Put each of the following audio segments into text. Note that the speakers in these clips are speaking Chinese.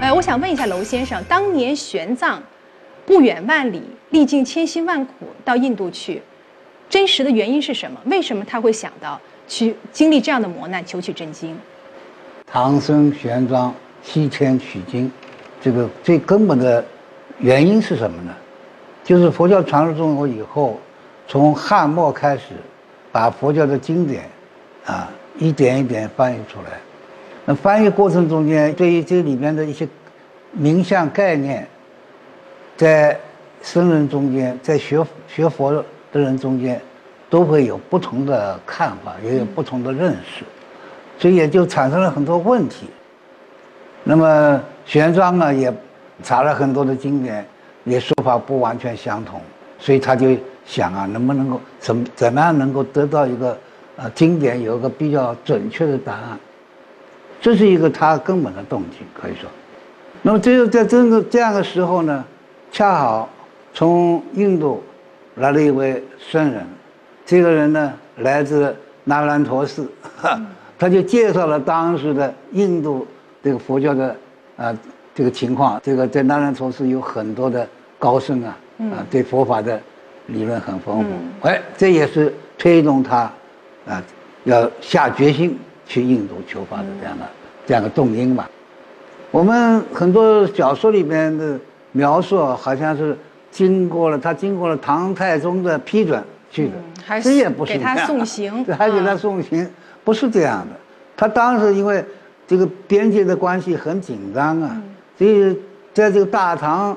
呃，我想问一下娄先生，当年玄奘不远万里，历尽千辛万苦到印度去，真实的原因是什么？为什么他会想到去经历这样的磨难，求取真经？唐僧玄奘西天取经，这个最根本的原因是什么呢？就是佛教传入中国以后，从汉末开始，把佛教的经典啊一点一点翻译出来。那翻译过程中间，对于这里面的一些名相概念，在僧人中间，在学学佛的人中间，都会有不同的看法，也有不同的认识，所以也就产生了很多问题。那么玄奘呢，也查了很多的经典，也说法不完全相同，所以他就想啊，能不能够怎怎么样能够得到一个呃经典有一个比较准确的答案。这是一个他根本的动机，可以说。那么，只有在这个这样的时候呢，恰好从印度来了一位僧人，这个人呢来自那兰陀寺，他就介绍了当时的印度这个佛教的啊这个情况。这个在那兰陀寺有很多的高僧啊，啊对佛法的理论很丰富。哎，这也是推动他啊要下决心。去印度求法的这样的这样的动因吧，我们很多小说里面的描述好像是经过了他经过了唐太宗的批准去的，这也不是给他送 行，对，还给他送行，不是这样的。他当时因为这个边界的关系很紧张啊，所以在这个大唐，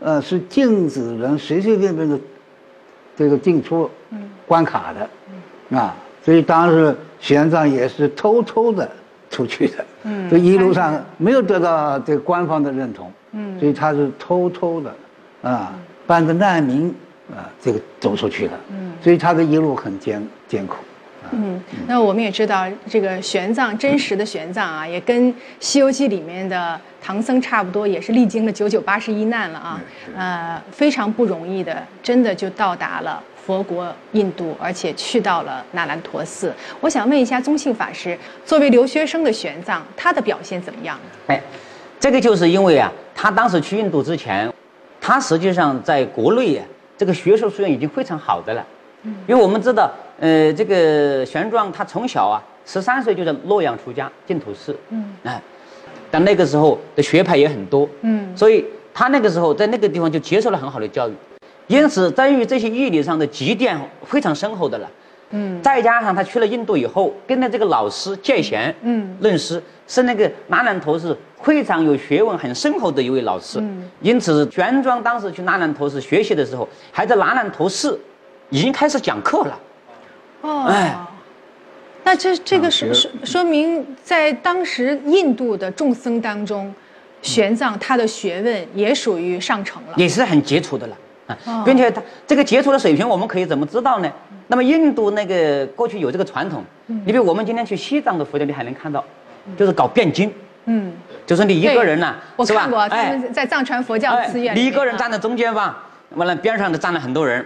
呃，是禁止人随随便便的这个进出关卡的，啊，所以当时。玄奘也是偷偷的出去的，嗯，这一路上没有得到这官方的认同，嗯，所以他是偷偷的，啊，扮着难民啊，这个走出去的，嗯，所以他的一路很艰艰苦，嗯，那我们也知道这个玄奘真实的玄奘啊，也跟《西游记》里面的唐僧差不多，也是历经了九九八十一难了啊，呃，非常不容易的，真的就到达了。佛国印度，而且去到了那兰陀寺。我想问一下宗庆法师，作为留学生的玄奘，他的表现怎么样？哎，这个就是因为啊，他当时去印度之前，他实际上在国内啊这个学术素养已经非常好的了。嗯。因为我们知道，呃，这个玄奘他从小啊，十三岁就在洛阳出家，净土寺。嗯。哎，但那个时候的学派也很多。嗯。所以他那个时候在那个地方就接受了很好的教育。因此，在于这些义理上的积淀非常深厚的了，嗯，再加上他去了印度以后，跟着这个老师戒贤，嗯，论师，是那个那兰陀寺非常有学问、很深厚的一位老师，嗯，因此玄奘当时去那兰陀寺学习的时候，还在那兰陀寺已经开始讲课了，哦，哎，那这这个说说说明在当时印度的众僧当中，玄奘他的学问也属于上乘了，也是很杰出的了。啊，并且他这个杰出的水平，我们可以怎么知道呢？那么印度那个过去有这个传统，你比如我们今天去西藏的佛教，你还能看到，就是搞辩经，嗯，就是你一个人呢，我看过，他们，在藏传佛教寺院，你一个人站在中间吧，完了边上的站了很多人，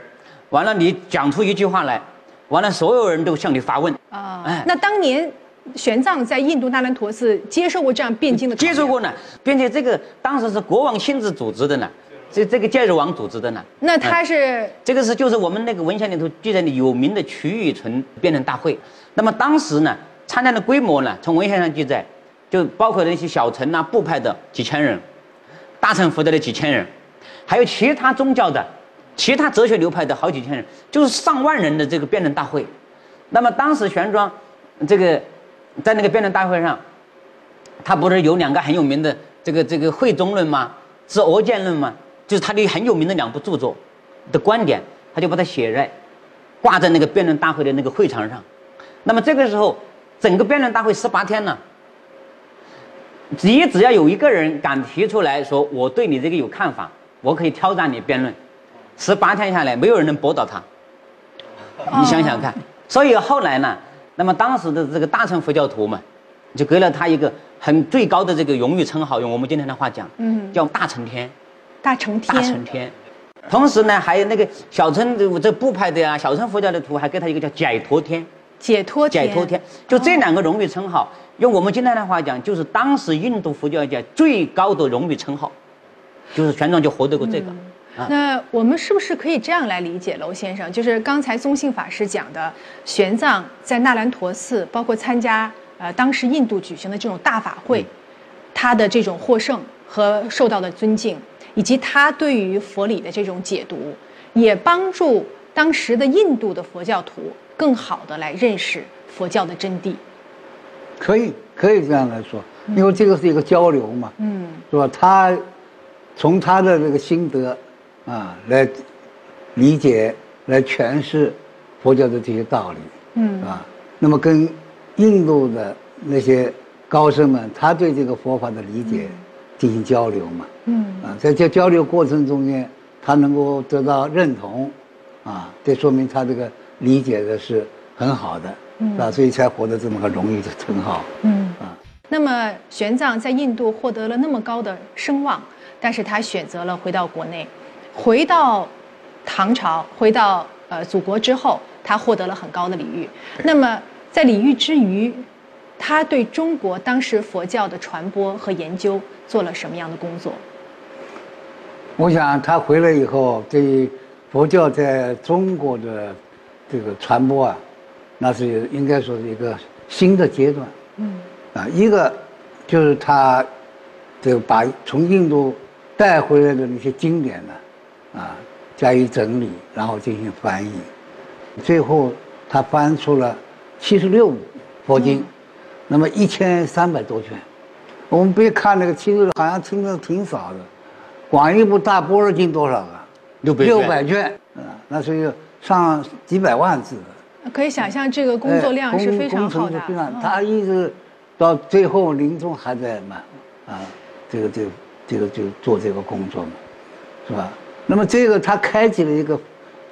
完了你讲出一句话来，完了所有人都向你发问啊，哎，那当年玄奘在印度那兰陀寺接受过这样辩经的，接受过呢，并且这个当时是国王亲自组织的呢。这这个戒日王组织的呢？那他是这个是就是我们那个文献里头记载的有名的曲玉纯辩论大会。那么当时呢，参加的规模呢，从文献上记载，就包括那些小乘啊、部派的几千人，大乘佛教的几千人，还有其他宗教的、其他哲学流派的好几千人，就是上万人的这个辩论大会。那么当时玄奘这个在那个辩论大会上，他不是有两个很有名的这个这个会中论吗？是俄见论吗？就是他的很有名的两部著作的观点，他就把它写在挂在那个辩论大会的那个会场上。那么这个时候，整个辩论大会十八天呢，你只要有一个人敢提出来说我对你这个有看法，我可以挑战你辩论，十八天下来没有人能驳倒他。你想想看，所以后来呢，那么当时的这个大乘佛教徒们，就给了他一个很最高的这个荣誉称号，用我们今天的话讲，嗯，叫大乘天。大乘天，大乘天，同时呢，还有那个小乘这这部派的呀，小乘佛教的徒还给他一个叫解脱天，解脱天，解脱天，就这两个荣誉称号，用我们今天的话讲，就是当时印度佛教界最高的荣誉称号，就是玄奘就获得过这个。那我们是不是可以这样来理解，娄先生？就是刚才宗信法师讲的，玄奘在那兰陀寺，包括参加呃当时印度举行的这种大法会，他的这种获胜和受到的尊敬，以及他对于佛理的这种解读，也帮助当时的印度的佛教徒更好的来认识佛教的真谛。可以，可以这样来说，因为这个是一个交流嘛，嗯，是吧？他从他的这个心得。啊，来理解、来诠释佛教的这些道理，嗯，啊，那么跟印度的那些高僧们，他对这个佛法的理解进行交流嘛，嗯，啊，在这交流过程中间，他能够得到认同，啊，这说明他这个理解的是很好的，嗯，啊，所以才获得这么个荣誉的称号，嗯，啊，那么玄奘在印度获得了那么高的声望，但是他选择了回到国内。回到唐朝，回到呃祖国之后，他获得了很高的礼遇。那么在礼遇之余，他对中国当时佛教的传播和研究做了什么样的工作？我想他回来以后，对佛教在中国的这个传播啊，那是应该说是一个新的阶段。嗯。啊，一个就是他这个把从印度带回来的那些经典呢。啊，加以整理，然后进行翻译，最后他翻出了七十六部佛经，那么一千三百多卷。我们别看那个七十六，好像听着挺少的，广义部大般若经多少个？六百六百卷，啊，那是有上几百万字的。可以想象这个工作量是非常好的。他一直到最后临终还在嘛，啊，这个这个这个就做这个工作嘛，是吧？那么这个他开启了一个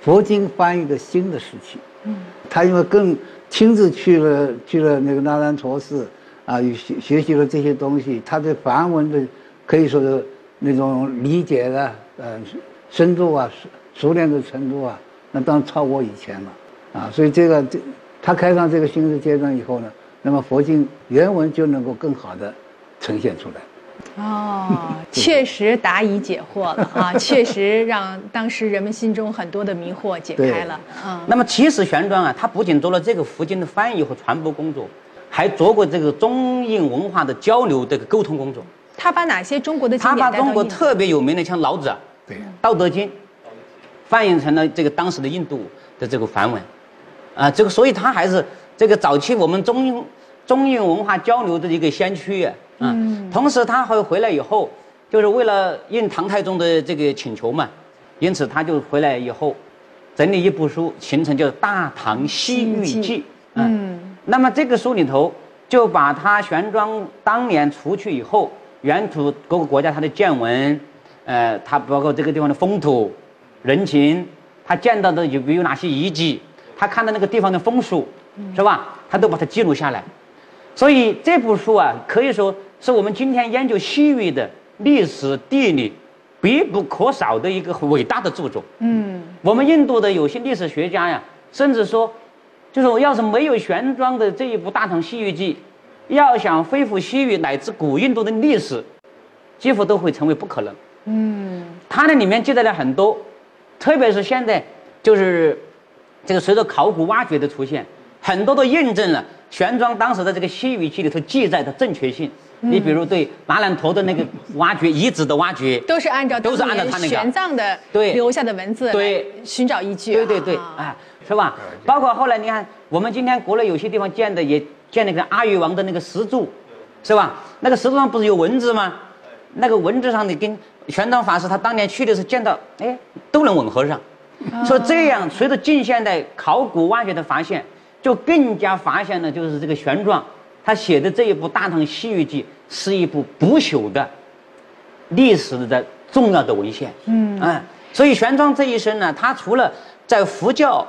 佛经翻译的新的时期。嗯，他因为更亲自去了去了那个那兰陀寺，啊，学学习了这些东西，他对梵文的可以说是那种理解的呃深度啊熟练的程度啊，那当然超过以前了。啊，所以这个这他开上这个新的阶段以后呢，那么佛经原文就能够更好的呈现出来。哦，确实答疑解惑了啊！确实让当时人们心中很多的迷惑解开了。嗯，那么其实玄奘啊，他不仅做了这个佛经的翻译和传播工作，还做过这个中印文化的交流这个沟通工作。他把哪些中国的他把中国特别有名的像老子、对《道德经》，翻译成了这个当时的印度的这个梵文，啊，这个所以他还是这个早期我们中中印文化交流的一个先驱啊。嗯，同时他还回来以后，就是为了应唐太宗的这个请求嘛，因此他就回来以后，整理一部书，形成叫《大唐西域记》。嗯，那么这个书里头就把他玄奘当年出去以后，沿途各个国家他的见闻，呃，他包括这个地方的风土人情，他见到的有有哪些遗迹，他看到那个地方的风俗，是吧？他都把它记录下来。所以这部书啊，可以说。是我们今天研究西域的历史地理必不可少的一个伟大的著作。嗯，我们印度的有些历史学家呀，甚至说，就是我要是没有玄奘的这一部《大唐西域记》，要想恢复西域乃至古印度的历史，几乎都会成为不可能。嗯，它那里面记载了很多，特别是现在，就是这个随着考古挖掘的出现，很多都印证了玄奘当时的这个西域记里头记载的正确性。你比如对马兰陀的那个挖掘遗址的挖掘，都是按照都是按照他那个玄奘的对留下的文字对寻找依据，对对对，啊，是吧？包括后来你看，我们今天国内有些地方建的也建那个阿育王的那个石柱，是吧？那个石柱上不是有文字吗？那个文字上的跟玄奘法师他当年去的时候见到，哎，都能吻合上。所以这样随着近现代考古挖掘的发现，就更加发现了就是这个玄奘。他写的这一部《大唐西域记》是一部不朽的历史的重要的文献。嗯，哎，所以玄奘这一生呢，他除了在佛教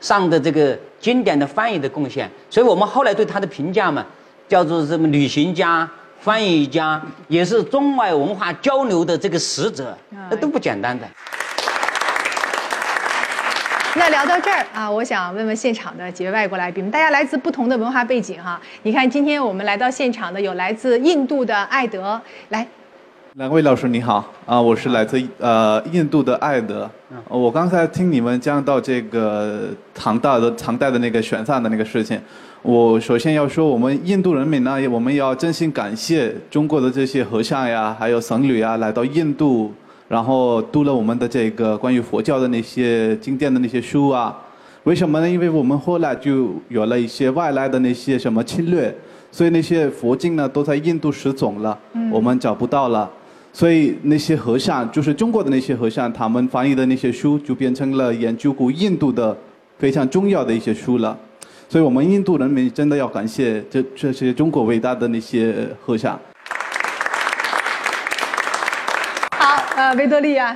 上的这个经典的翻译的贡献，所以我们后来对他的评价嘛，叫做什么旅行家、翻译家，也是中外文化交流的这个使者，那都不简单的。那聊到这儿啊，我想问问现场的几位外国来宾，大家来自不同的文化背景哈。你看，今天我们来到现场的有来自印度的艾德，来，两位老师你好啊，我是来自呃印度的艾德。呃我刚才听你们讲到这个唐代的唐代的那个玄奘的那个事情，我首先要说，我们印度人民呢，我们要真心感谢中国的这些和尚呀，还有僧侣啊，来到印度，然后读了我们的这个关于佛教的那些经典的那些书啊。为什么呢？因为我们后来就有了一些外来的那些什么侵略，所以那些佛经呢都在印度失踪了，我们找不到了。所以那些和尚，就是中国的那些和尚，他们翻译的那些书，就变成了研究古印度的非常重要的一些书了。所以我们印度人民真的要感谢这这些中国伟大的那些和尚。呃，维多利亚，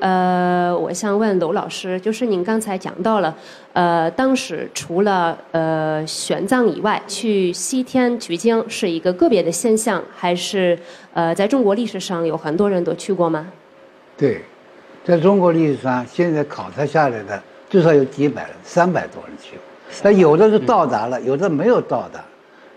呃，我想问娄老师，就是您刚才讲到了，呃，当时除了呃玄奘以外，去西天取经是一个个别的现象，还是呃在中国历史上有很多人都去过吗？对，在中国历史上，现在考察下来的至少有几百人，三百多人去过。那有的是到达了，有的没有到达，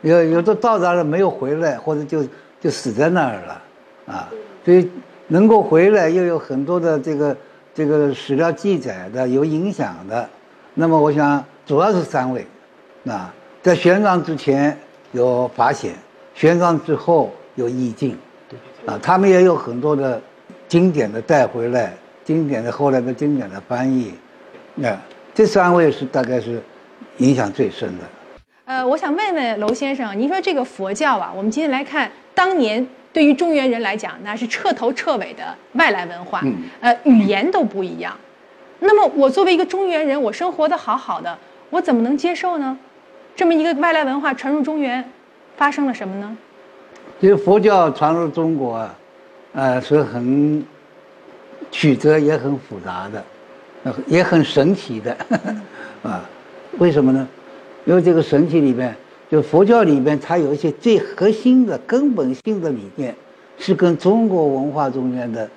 有有的到达了没有回来，或者就就死在那儿了，啊，所以能够回来又有很多的这个这个史料记载的，有影响的。那么我想主要是三位，啊，在玄奘之前有法显，玄奘之后有意境，啊，他们也有很多的经典的带回来，经典的后来的经典的翻译，那、这三位是大概是影响最深的。呃，我想问问娄先生，您说这个佛教啊，我们今天来看，当年对于中原人来讲，那是彻头彻尾的外来文化，嗯呃，语言都不一样。那么我作为一个中原人，我生活的好好的，我怎么能接受呢？这么一个外来文化传入中原，发生了什么呢？其实佛教传入中国啊，呃，是很曲折也很复杂的，呃也很神奇的，啊，为什么呢？因为这个神奇里边，就佛教里边，它有一些最核心的根本性的理念，是跟中国文化中间的，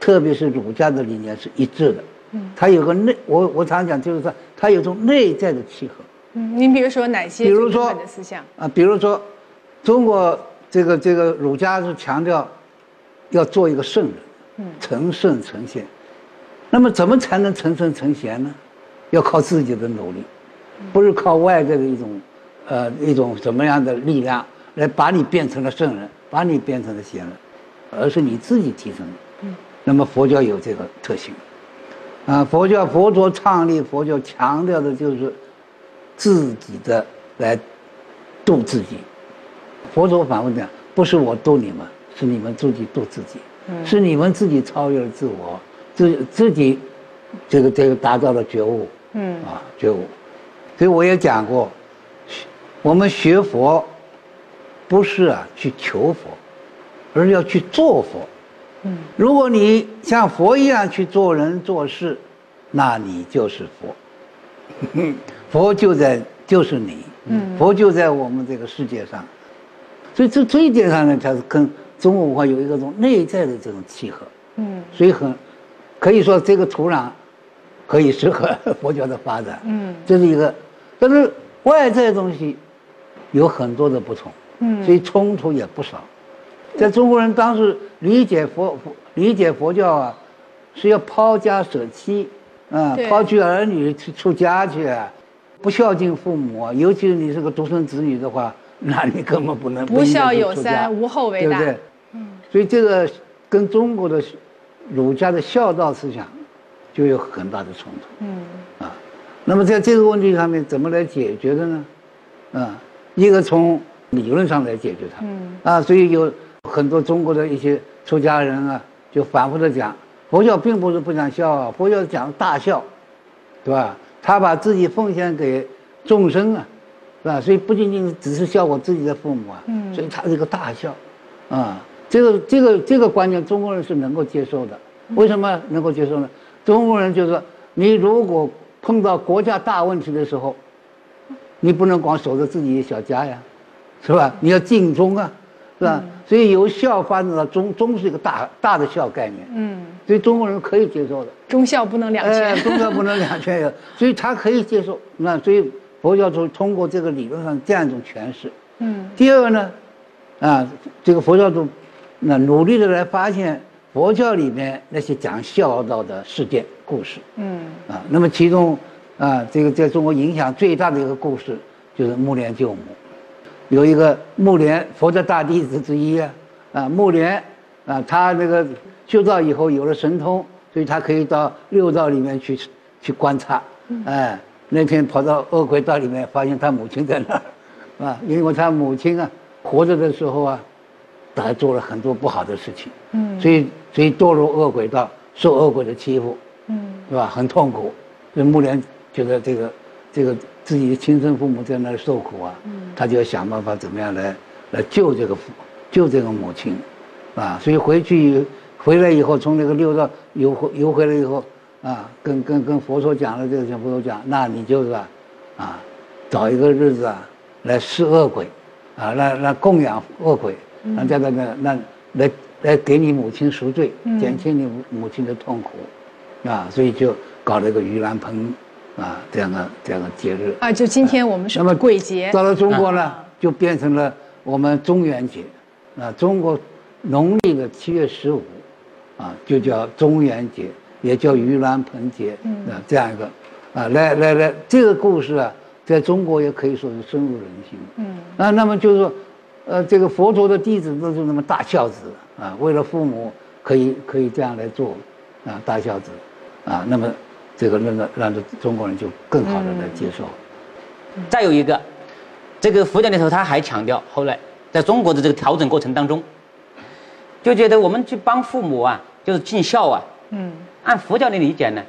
特别是儒家的理念是一致的。嗯，它有个内，我我常讲就是说，它有种内在的契合。嗯，您比如说哪些比如说的思想？啊，比如说，中国这个这个儒家是强调要做一个圣人，嗯成圣成贤。那么怎么才能成圣成贤呢？要靠自己的努力，不是靠外在的一种呃一种什么样的力量来把你变成了圣人，把你变成了贤人，而是你自己提升。那么佛教有这个特性，啊，佛教佛陀创立佛教强调的就是自己的来度自己。佛陀反复讲，不是我度你们，是你们自己度自己，是你们自己超越了自我，自自己这个这个达到了觉悟，嗯。啊觉悟。所以我也讲过，我们学佛不是啊去求佛，而是要去做佛。嗯如果你像佛一样去做人做事，那你就是佛。佛就在就是你，嗯佛就在我们这个世界上，所以这这一点上呢，它是跟中国文化有一个种内在的这种契合，嗯所以很可以说这个土壤可以适合佛教的发展。嗯这是一个，但是外在的东西有很多的不同，嗯所以冲突也不少。在中国人当时理解佛佛理解佛教啊，是要抛家舍妻，啊、对抛去儿女去出家去啊，不孝敬父母啊，尤其是你是个独生子女的话，那你根本不能不孝有三，无后为大。对不对？所以这个跟中国的儒家的孝道思想就有很大的冲突。嗯啊，那么在这个问题上面怎么来解决的呢？啊，一个从理论上来解决它。嗯啊，所以有很多中国的一些出家人啊，就反复的讲，佛教并不是不讲孝啊，佛教讲大孝，对吧？他把自己奉献给众生啊，是吧？所以不仅仅只是孝我自己的父母啊，嗯所以他是一个大孝，啊，这个这个这个观念中国人是能够接受的。为什么能够接受呢？中国人就是说，你如果碰到国家大问题的时候，你不能光守着自己的小家呀，是吧？你要尽忠啊，是吧？所以由孝发展到忠，忠是一个大大的孝概念，嗯，所以中国人可以接受的。忠孝不能两哎，全。宗教不能两全有，所以他可以接受。那所以佛教徒通过这个理论上这样一种诠释。嗯第二个呢，啊，这个佛教徒那努力的来发现佛教里面那些讲孝道的事件故事嗯啊。那么其中啊，这个在中国影响最大的一个故事就是木莲救母。有一个木莲，佛的大弟子之一啊，啊木莲啊，他那个修道以后有了神通，所以他可以到六道里面去去观察。哎，那天跑到恶鬼道里面，发现他母亲在那儿，啊，因为他母亲啊活着的时候啊，他做了很多不好的事情，嗯所以所以堕入恶鬼道，受恶鬼的欺负，嗯是吧？很痛苦。所以木莲觉得这个这个自己的亲生父母在那里受苦啊，嗯他就要想办法怎么样来来救这个父救这个母亲，啊，所以回去回来以后，从那个六道游回游回来以后啊，跟跟跟佛陀讲了这个，跟佛陀讲，那你就是啊，啊，找一个日子啊来试恶鬼，啊，来来供养恶鬼，那个那来来给你母亲赎罪，减轻你母母亲的痛苦。啊，所以就搞了一个盂兰盆啊这样的这样的节日。啊，就今天我们是那么鬼节。到了中国呢，就变成了我们中元节，啊，中国农历的七月十五，啊，就叫中元节，也叫盂兰盆节，啊，这样一个，啊，来来来，这个故事啊，在中国也可以说是深入人心。嗯啊，那么就是说，呃，这个佛陀的弟子都是那么大孝子啊，为了父母可以可以这样来做，啊，大孝子，啊，那么这个让让让这中国人就更好的来接受。再有一个，这个佛教里头他还强调，后来在中国的这个调整过程当中，就觉得我们去帮父母啊，就是尽孝啊。嗯按佛教的理解呢，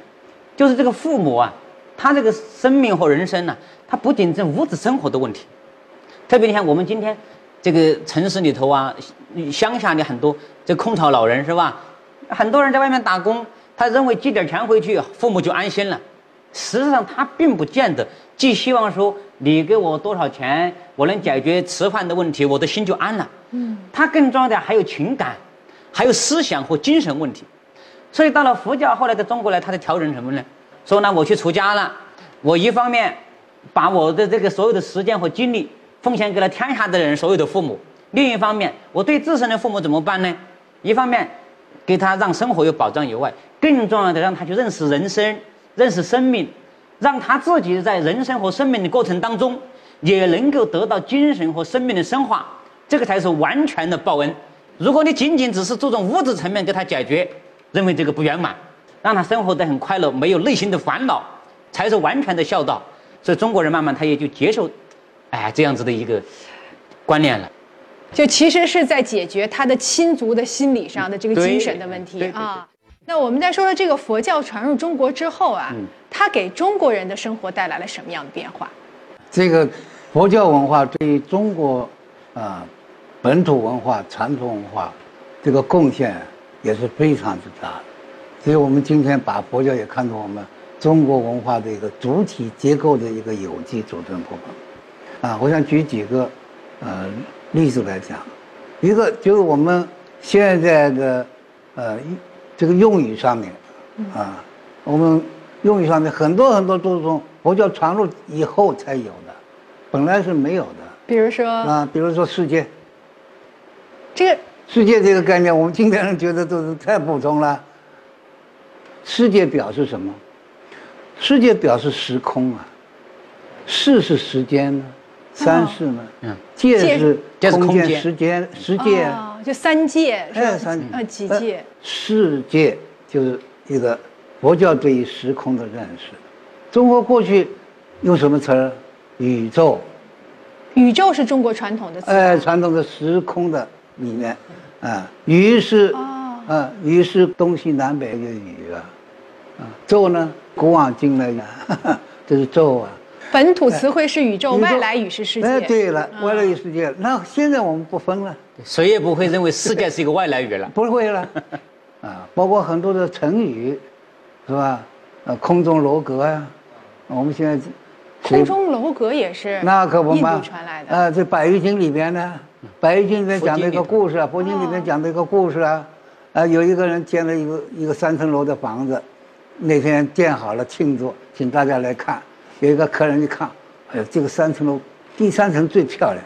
就是这个父母啊，他这个生命和人生呢、他不仅是物质生活的问题，特别你看我们今天这个城市里头啊，乡下的很多这空巢老人是吧？很多人在外面打工，他认为寄点钱回去，父母就安心了。实际上他并不见得，寄希望说你给我多少钱，我能解决吃饭的问题，我的心就安了。嗯，他更重要的还有情感，还有思想和精神问题。所以到了佛教后来在中国来，他在调整什么呢？说呢，我去出家了，我一方面把我的这个所有的时间和精力奉献给了天下的人，所有的父母；另一方面，我对自身的父母怎么办呢？一方面给他让生活有保障以外，更重要的让他去认识人生、认识生命，让他自己在人生和生命的过程当中，也能够得到精神和生命的升华，这个才是完全的报恩。如果你仅仅只是注重物质层面给他解决，认为这个不圆满，让他生活得很快乐，没有内心的烦恼，才是完全的孝道。所以中国人慢慢他也就接受，哎，这样子的一个观念了。就其实是在解决他的亲族的心理上的这个精神的问题啊。那我们再说说这个佛教传入中国之后啊，嗯它给中国人的生活带来了什么样的变化？这个佛教文化对于中国啊、本土文化、传统文化这个贡献也是非常之大的。所以我们今天把佛教也看作我们中国文化的一个主体结构的一个有机组成部分。啊，我想举几个呃例子来讲，一个就是我们现在的呃这个用语上面啊，我们用语上面很多很多都是从佛教传入以后才有的，本来是没有的比如说、啊。比如说世界，这个世界这个概念，我们今天人觉得都是太普通了。世界表示什么？世界表示时空啊，世是时间呢，三世呢，嗯界界是空间、界是空间时间、世界。哦，就三界是三呃几呃界？世界就是一个佛教对于时空的认识。中国过去用什么词儿？宇宙，宇宙是中国传统的词。哎，传统的时空的里面，啊，宇是，哦啊，宇是东西南北的宇啊，啊，宙呢，古往今来呢，这是宙啊。本土词汇是宇宙，外来语是世界。哎，对了，嗯外来语世界。那现在我们不分了，谁也不会认为世界是一个外来语了。不会了，啊，包括很多的成语，是吧？呃，空中楼阁呀、我们现在谁空中楼阁也是那可不嘛印度传来的。啊，这《百喻经》里边呢，白玉经里面讲的一个故事啊，佛经里面讲的一个故事啊，啊，有一个人建了一个一个三层楼的房子，那天建好了庆祝，请大家来看。有一个客人一看，哎呦，这个三层楼第三层最漂亮，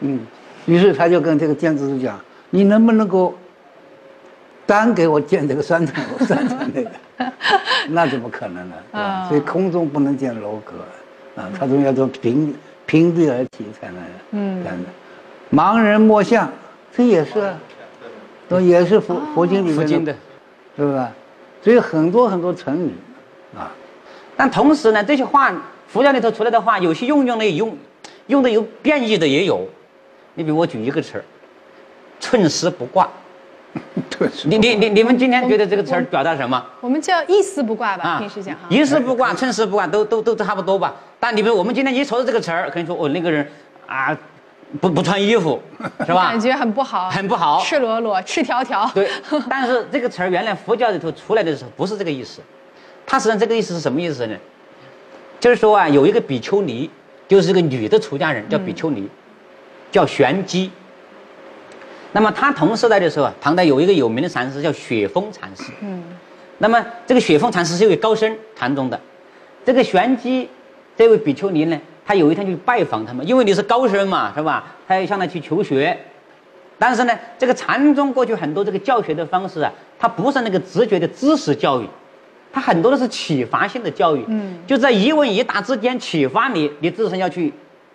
嗯，于是他就跟这个建筑师讲：“你能不能够单给我建这个三层楼，三层那个？那怎么可能呢？对吧？所以空中不能建楼阁，啊，它总要从平平地而起才能，嗯，这样的。盲人摸象，这也是，都也是佛佛经里面的，是吧？所以很多很多成语，啊。”但同时呢，这些话佛教里头出来的话，有些用用的用，用的有变异的也有。你比如我举一个词儿，“寸丝不挂”。你你你你们今天觉得这个词儿表达什么？我们叫一丝不挂吧，平时讲哈。一丝不挂，寸丝不挂，都都都差不多吧。但你比如我们今天一瞅到这个词儿，可能说哦，那个人啊，不不穿衣服，是吧？感觉很不好，很不好，赤裸裸，赤条条。对。但是这个词儿原来佛教里头出来的时候不是这个意思。他实际上这个意思是什么意思呢？就是说啊，有一个比丘尼，就是一个女的出家人，叫比丘尼，叫玄机。那么他同时代的时候啊，唐代有一个有名的禅师叫雪峰禅师。嗯。那么这个雪峰禅师是一位高僧，禅宗的。这个玄机这位比丘尼呢，他有一天就去拜访他们，因为你是高僧嘛，是吧？他要向他去求学。但是呢，这个禅宗过去很多这个教学的方式啊，它不是那个直觉的知识教育。他很多都是启发性的教育，嗯，就在一问一答之间启发你，你自身要去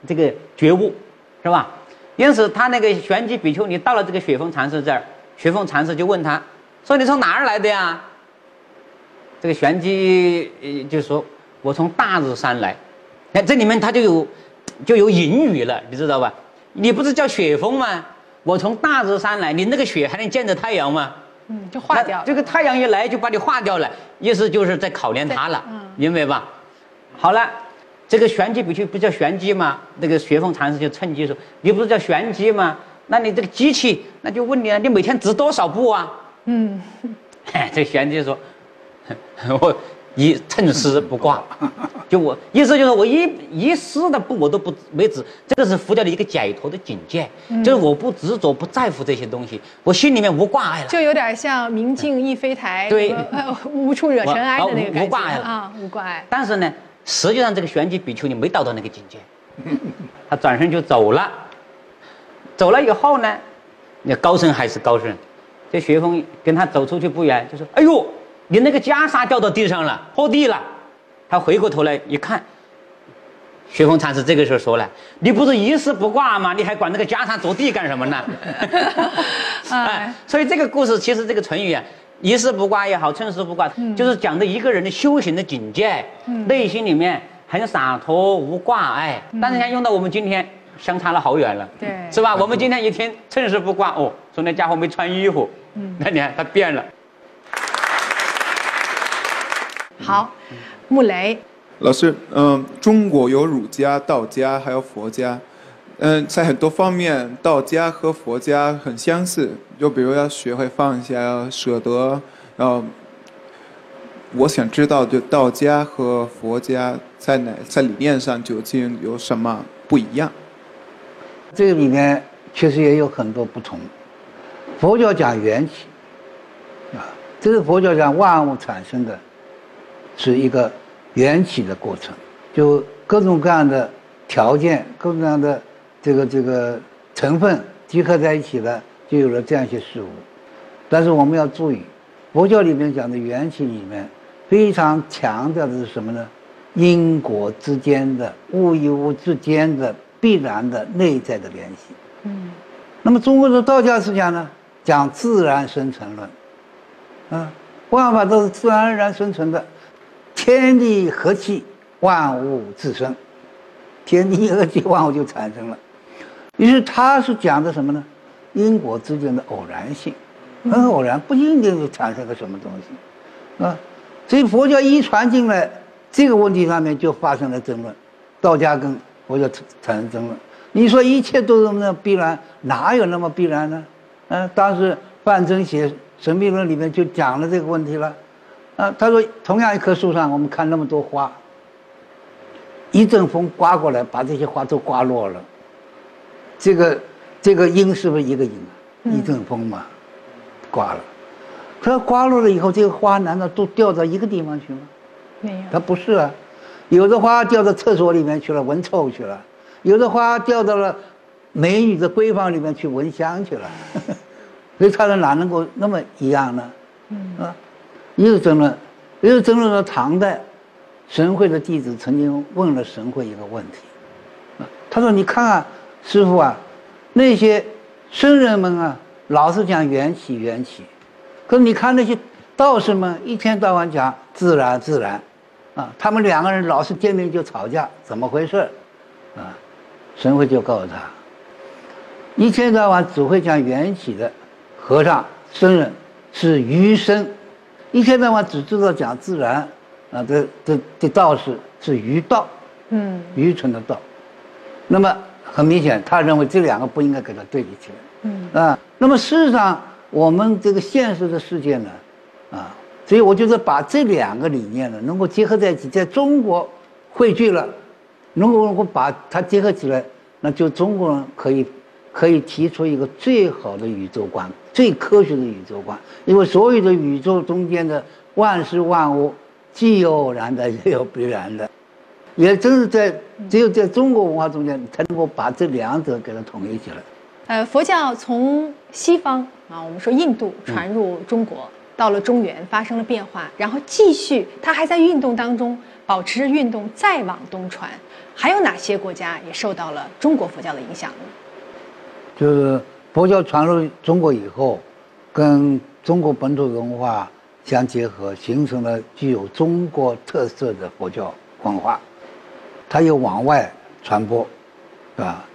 这个觉悟，是吧？因此，他那个玄机比丘尼到了这个雪峰禅师这儿，雪峰禅师就问他，说你从哪儿来的呀？这个玄机就说，我从大日山来。哎，这里面他就有就有隐语了，你知道吧？你不是叫雪峰吗？我从大日山来，你那个雪还能见着太阳吗？嗯，就化掉。这个太阳一来就把你化掉了，意思就是在考验他了，嗯明白吧？好了，这个玄机不就不叫玄机吗？那个雪峰禅师就趁机说：“你不是叫玄机吗？那你这个机器，那就问你啊，你每天值多少步啊？”嗯，这玄机说：“ 我。”一寸丝不挂，就我意思就是我一一丝的布我都不没纸，这个是佛教的一个解脱的境界，就是我不执着不在乎这些东西，我心里面无挂碍了，就有点像明镜亦非台，对，无处惹尘埃的那个感觉，无挂碍了啊，无挂碍。但是呢，实际上这个玄机比丘尼没到达那个境界，他转身就走了，走了以后呢，那高僧还是高僧，这学风跟他走出去不远，就说：“哎呦。”你那个袈裟掉到地上了，破地了。他回过头来一看，雪峰禅师这个时候说了：“你不是一丝不挂吗？你还管那个袈裟着地干什么呢？” 哎，所以这个故事其实这个成语啊，“一丝不挂”也好，“寸丝不挂”，就是讲的一个人的修行的境界，内心里面很洒脱无挂碍。但是你看用到我们今天，相差了好远了，对，是吧？我们今天一听“寸丝不挂”，哦，说那家伙没穿衣服，嗯，那你看他变了。好，穆雷老师，嗯，中国有儒家、道家，还有佛家，嗯，在很多方面，道家和佛家很相似，就比如要学会放下、要舍得，然后，我想知道，就道家和佛家在哪在理念上究竟有什么不一样？这个里面确实也有很多不同。佛教讲缘起，啊，这是佛教讲万物产生的。是一个缘起的过程，就各种各样的条件、各种各样的这个这个成分集合在一起了，就有了这样一些事物。但是我们要注意，佛教里面讲的缘起里面非常强调的是什么呢？因果之间的物与物之间的必然的内在的联系。嗯。那么中国的道家思想呢，讲自然生成论，啊，万法都是自然而然生成的。天地和气，万物自生。天地和气，万物就产生了。于是他是讲的什么呢？因果之间的偶然性，很偶然，不一定就产生个什么东西，啊。所以佛教一传进来，这个问题上面就发生了争论。道家跟佛教产生争论。你说一切都是那么必然，哪有那么必然呢？嗯，当时范增写《神秘论》里面就讲了这个问题了。啊，他说，同样一棵树上，我们看那么多花，一阵风刮过来，把这些花都刮落了。这个，这个因是不是一个因啊？一阵风嘛，刮了。它刮落了以后，这个花难道都掉到一个地方去吗？没有。它不是啊，有的花掉到厕所里面去了，闻臭去了；有的花掉到了美女的闺房里面去闻香去了。所以它的哪能够那么一样呢？啊，又争论，又争论到唐代，神会的弟子曾经问了神会一个问题，啊，他说：“你看啊，师傅啊，那些僧人们啊，老是讲缘起缘起。”可是你看那些道士们一天到晚讲自然自然，啊，他们两个人老是见面就吵架，怎么回事？啊，神会就告诉他，一天到晚只会讲缘起的和尚僧人是余生，一天到晚只知道讲自然，啊，这这这道士是愚道，嗯，愚蠢的道。那么很明显，他认为这两个不应该给他对比起来，嗯，啊，那么事实上。我们这个现实的世界呢，啊，所以我觉得把这两个理念呢，能够结合在一起，在中国汇聚了，能够能够把它结合起来，那就中国人可以可以提出一个最好的宇宙观，最科学的宇宙观。因为所有的宇宙中间的万事万物，既有偶然的，也有必然的，也正是在只有在中国文化中间，才能够把这两者给它统一起来。呃，佛教从西方。啊，我们说印度传入中国，到了中原发生了变化，然后继续，它还在运动当中，保持着运动再往东传。还有哪些国家也受到了中国佛教的影响呢？就是佛教传入中国以后，跟中国本土文化相结合，形成了具有中国特色的佛教文化。它又往外传播，啊，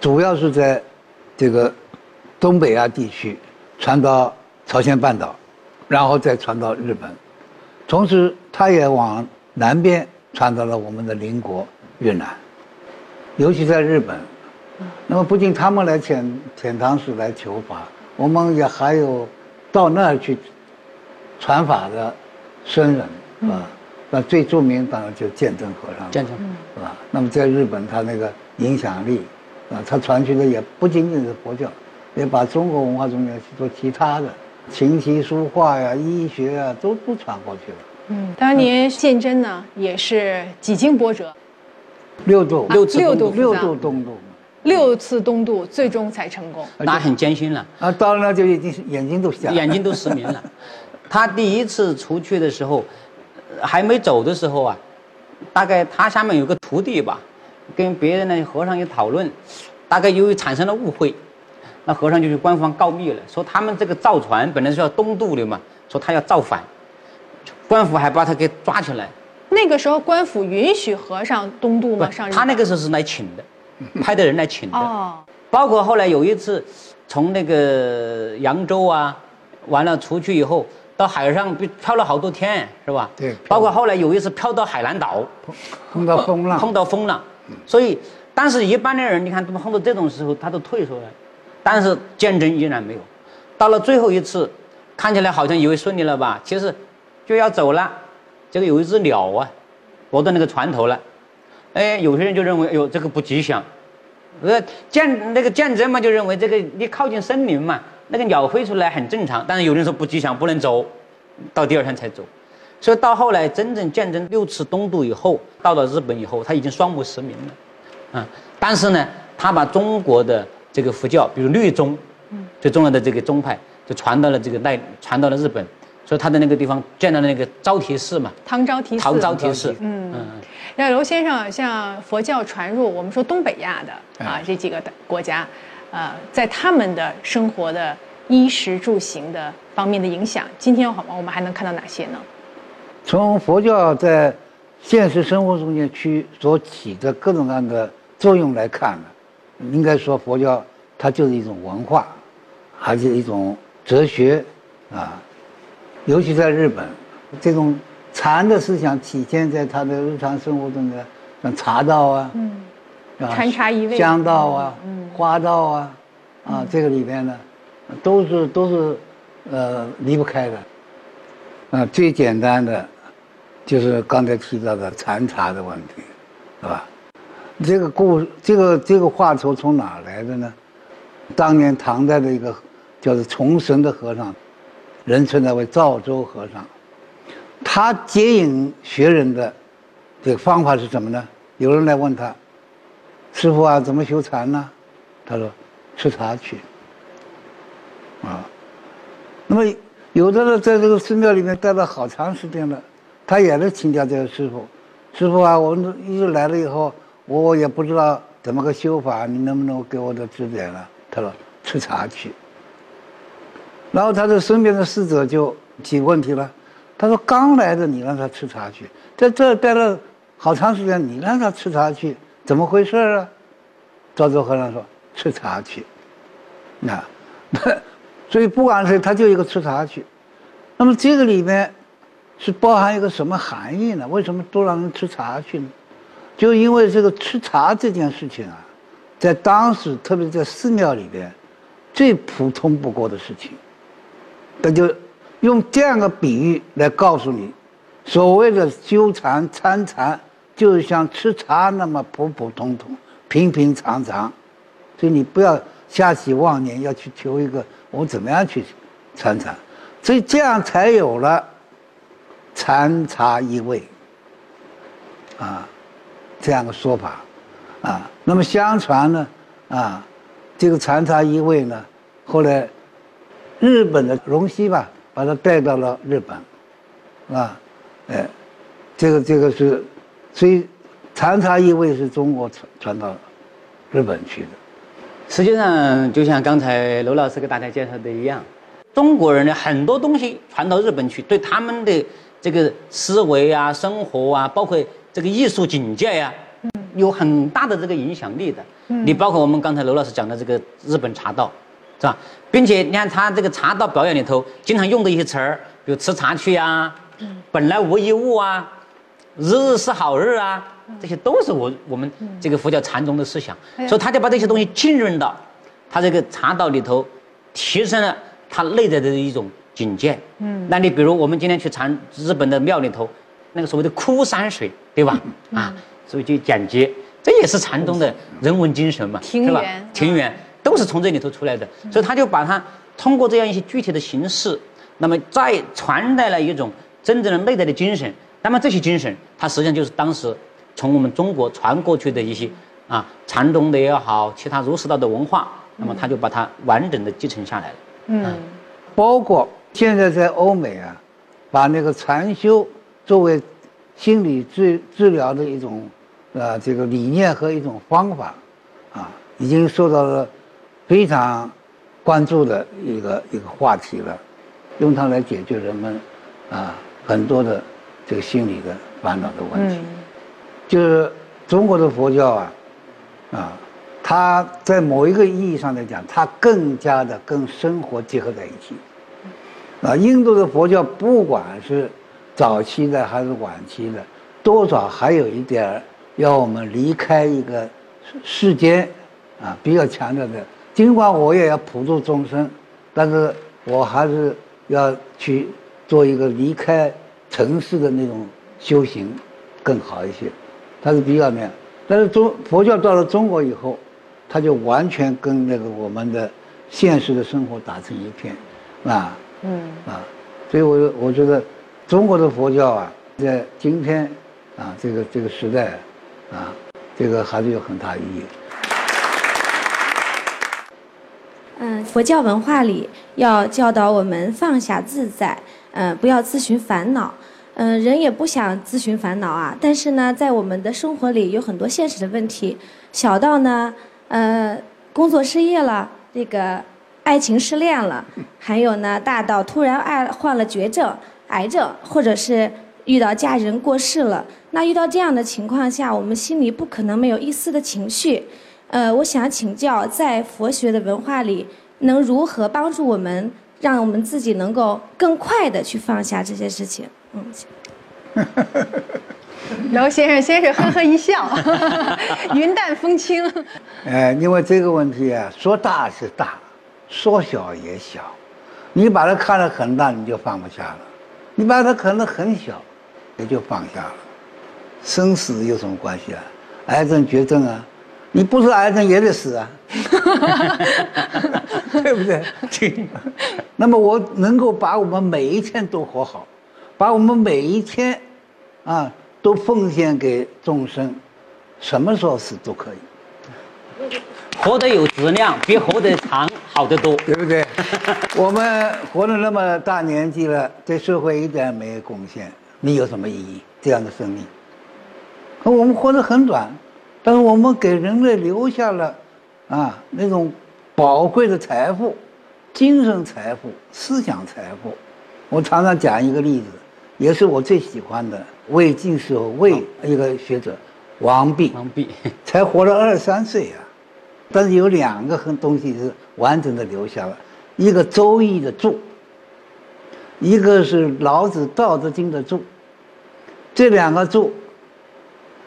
主要是在这个。东北亚地区传到朝鲜半岛，然后再传到日本，同时它也往南边传到了我们的邻国越南，尤其在日本。那么不仅他们来遣遣唐使来求法，我们也还有到那儿去传法的僧人啊。那最著名当然就鉴真和尚，鉴真是吧？那么在日本，他那个影响力啊，他传去的也不仅仅是佛教。也把中国文化中间去做其他的琴棋书画呀、医学啊，都都传过去了。嗯，当年鉴真呢，也是几经波折，六度六次六度六度东渡，六次东渡，最终才成功。那很艰辛了啊！到了就已经眼睛都瞎，眼睛都失明了。他第一次出去的时候，还没走的时候啊，大概他下面有个徒弟吧，跟别人的和尚有讨论，大概由于产生了误会。那和尚就去官方告密了，说他们这个造船本来是要东渡的嘛，说他要造反，官府还把他给抓起来。那个时候官府允许和尚东渡吗？上他那个时候是来请的，派的人来请的。哦。包括后来有一次，从那个扬州啊，完了出去以后，到海上漂了好多天，是吧？对。包括后来有一次漂到海南岛，碰到风浪。碰到风浪，所以，但是一般的人，你看，碰到这种时候，他都退出来。但是鉴真依然没有，到了最后一次，看起来好像以为顺利了吧？其实就要走了，结果有一只鸟啊，落到那个船头了。哎，有些人就认为，哎呦，这个不吉祥。呃，鉴那个鉴真嘛，就认为这个你靠近森林嘛，那个鸟飞出来很正常。但是有人说不吉祥，不能走，到第二天才走。所以到后来真正鉴真六次东渡以后，到了日本以后，他已经双目失明了。啊，但是呢，他把中国的。这个佛教，比如律宗，最重要的这个宗派，就传到了这个奈，传到了日本，所以他的那个地方建了那个招提寺嘛，唐招提寺。唐招提寺，嗯嗯。那刘先生，像佛教传入我们说东北亚的啊这几个国家，呃，在他们的生活的衣食住行的方面的影响，今天好我们还能看到哪些呢？从佛教在现实生活中间去所起的各种各样的作用来看呢？应该说，佛教它就是一种文化，还是一种哲学，啊，尤其在日本，这种禅的思想体现在他的日常生活中的，像茶道啊，啊，禅茶一味，香道啊，嗯花道啊，啊，这个里边呢，都是都是，呃，离不开的。啊，最简单的，就是刚才提到的禅茶的问题，是吧？这个故这个这个话头从哪来的呢？当年唐代的一个叫做崇神的和尚，人称他为赵州和尚，他接引学人的这个方法是什么呢？有人来问他，师傅啊，怎么修禅呢？他说，吃茶去。啊，那么有的呢，在这个寺庙里面待了好长时间了，他也来请教这个师傅，师傅啊，我们一来了以后，我也不知道怎么个修法，你能不能给我的指点呢？他说吃茶去。然后他的身边的侍者就提问题了，他说刚来的你让他吃茶去，在这待了好长时间，你让他吃茶去，怎么回事啊？赵州和尚说吃茶去，那。所以不管是他就一个吃茶去，那么这个里面是包含一个什么含义呢？为什么都让人吃茶去呢？就因为这个吃茶这件事情啊，在当时特别在寺庙里边，最普通不过的事情。那就用这样的比喻来告诉你，所谓的修禅参禅，就是像吃茶那么普普通通、平平常常。所以你不要下起妄念要去求一个。我怎么样去参禅？所以这样才有了禅茶一味啊这样的说法啊。那么相传呢啊，这个禅茶一味呢，后来日本的荣西吧，把他带到了日本啊，哎，这个这个是，所以禅茶一味是中国传传到日本去的。实际上，就像刚才刘老师给大家介绍的一样，中国人的很多东西传到日本去，对他们的这个思维啊、生活啊，包括这个艺术境界呀，有很大的这个影响力的。你包括我们刚才刘老师讲的这个日本茶道，是吧？并且你看他这个茶道表演里头，经常用的一些词儿，比如吃茶去啊，本来无一物啊，日日是好日啊。这些都是我我们这个佛教禅宗的思想，所以他就把这些东西浸润到他这个茶道里头，提升了他内在的一种境界。嗯，那你比如我们今天去禅日本的庙里头，那个所谓的枯山水，对吧？啊，所以就简洁，这也是禅宗的人文精神嘛，是吧？庭园都是从这里头出来的，所以他就把它通过这样一些具体的形式，那么再传达了一种真正的内在的精神。那么这些精神，它实际上就是当时。从我们中国传过去的一些啊禅宗的也好，其他儒释道的文化，那么他就把它完整的继承下来了。嗯，包括现在在欧美啊，把那个禅修作为心理治治疗的一种呃这个理念和一种方法，啊，已经受到了非常关注的一个一个话题了，用它来解决人们啊很多的这个心理的烦恼的问题。就是中国的佛教啊，啊，它在某一个意义上来讲，它更加的跟生活结合在一起。啊，印度的佛教不管是早期的还是晚期的，多少还有一点儿要我们离开一个世间，啊，比较强调的。尽管我也要普度众生，但是我还是要去做一个离开城市的那种修行，更好一些。它是比较那样，但是中佛教到了中国以后，它就完全跟那个我们的现实的生活打成一片，啊，嗯，啊，所以我我觉得中国的佛教啊，在今天啊这个这个时代，啊，这个还是有很大意义。佛教文化里要教导我们放下自在，嗯，不要自寻烦恼。嗯，人也不想自寻烦恼啊，但是呢，在我们的生活里有很多现实的问题，小到呢，呃，工作失业了，这个爱情失恋了，还有呢，大到突然爱患了绝症、癌症，或者是遇到家人过世了。那遇到这样的情况下，我们心里不可能没有一丝的情绪。呃，我想请教，在佛学的文化里，能如何帮助我们，让我们自己能够更快的去放下这些事情？嗯，然后先生先生呵呵一笑，云淡风轻。哎，因为这个问题啊，说大是大，说小也小。你把它看得很大，你就放不下了；你把它看得很小，也就放下了。生死有什么关系啊？癌症绝症啊，你不是癌症也得死啊，对不对？那么我能够把我们每一天都活好，把我们每一天，啊，都奉献给众生，什么时候死都可以，活得有质量，比活得长好得多。对不对？我们活了那么大年纪了，对社会一点没有贡献，你有什么意义？这样的生命，可我们活得很短，但是我们给人类留下了啊那种宝贵的财富，精神财富、思想财富。我常常讲一个例子，也是我最喜欢的，魏晋时候魏一个学者王弼，王弼，才活了二十三岁啊、但是有两个很东西是完整的留下了，一个《周易》的注，一个是老子《道德经》的注。这两个注，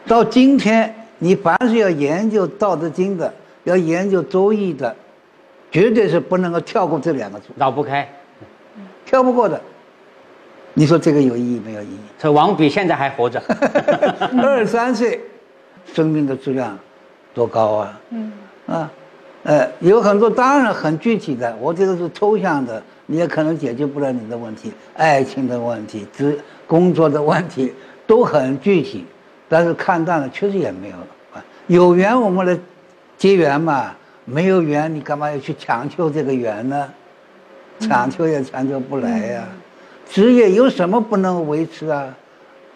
到今天你凡是要研究《道德经》的，要研究《周易》的，绝对是不能够跳过这两个字，绕不开。跳不过的。你说这个有意义没有意义？这王比现在还活着，二十三岁，生命的质量多高啊！嗯啊，呃，有很多当然很具体的，我这个是抽象的，你也可能解决不了你的问题，爱情的问题、职工作的问题都很具体，但是看淡了确实也没有了。有缘我们来结缘嘛，没有缘你干嘛要去强求这个缘呢？强求也强求不来呀、职业有什么不能维持啊？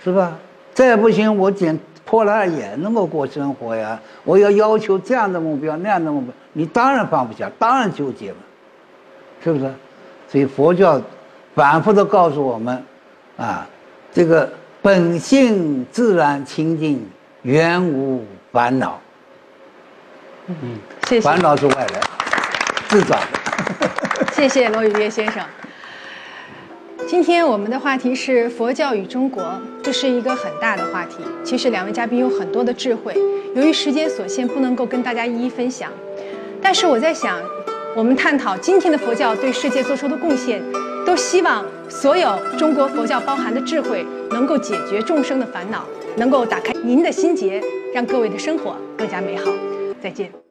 是吧？再不行，我捡破烂也能够过生活呀。我要要求这样的目标，那样的目标，你当然放不下，当然纠结嘛，是不是？所以佛教反复的告诉我们，啊，这个本性自然清净，原无烦恼，谢谢烦，恼是外来，自找的。谢谢罗宇月先生。今天我们的话题是佛教与中国，这是一个很大的话题。其实两位嘉宾有很多的智慧，由于时间所限，不能够跟大家一一分享。但是我在想，我们探讨今天的佛教对世界做出的贡献，都希望所有中国佛教包含的智慧能够解决众生的烦恼，能够打开您的心结，让各位的生活更加美好。再见。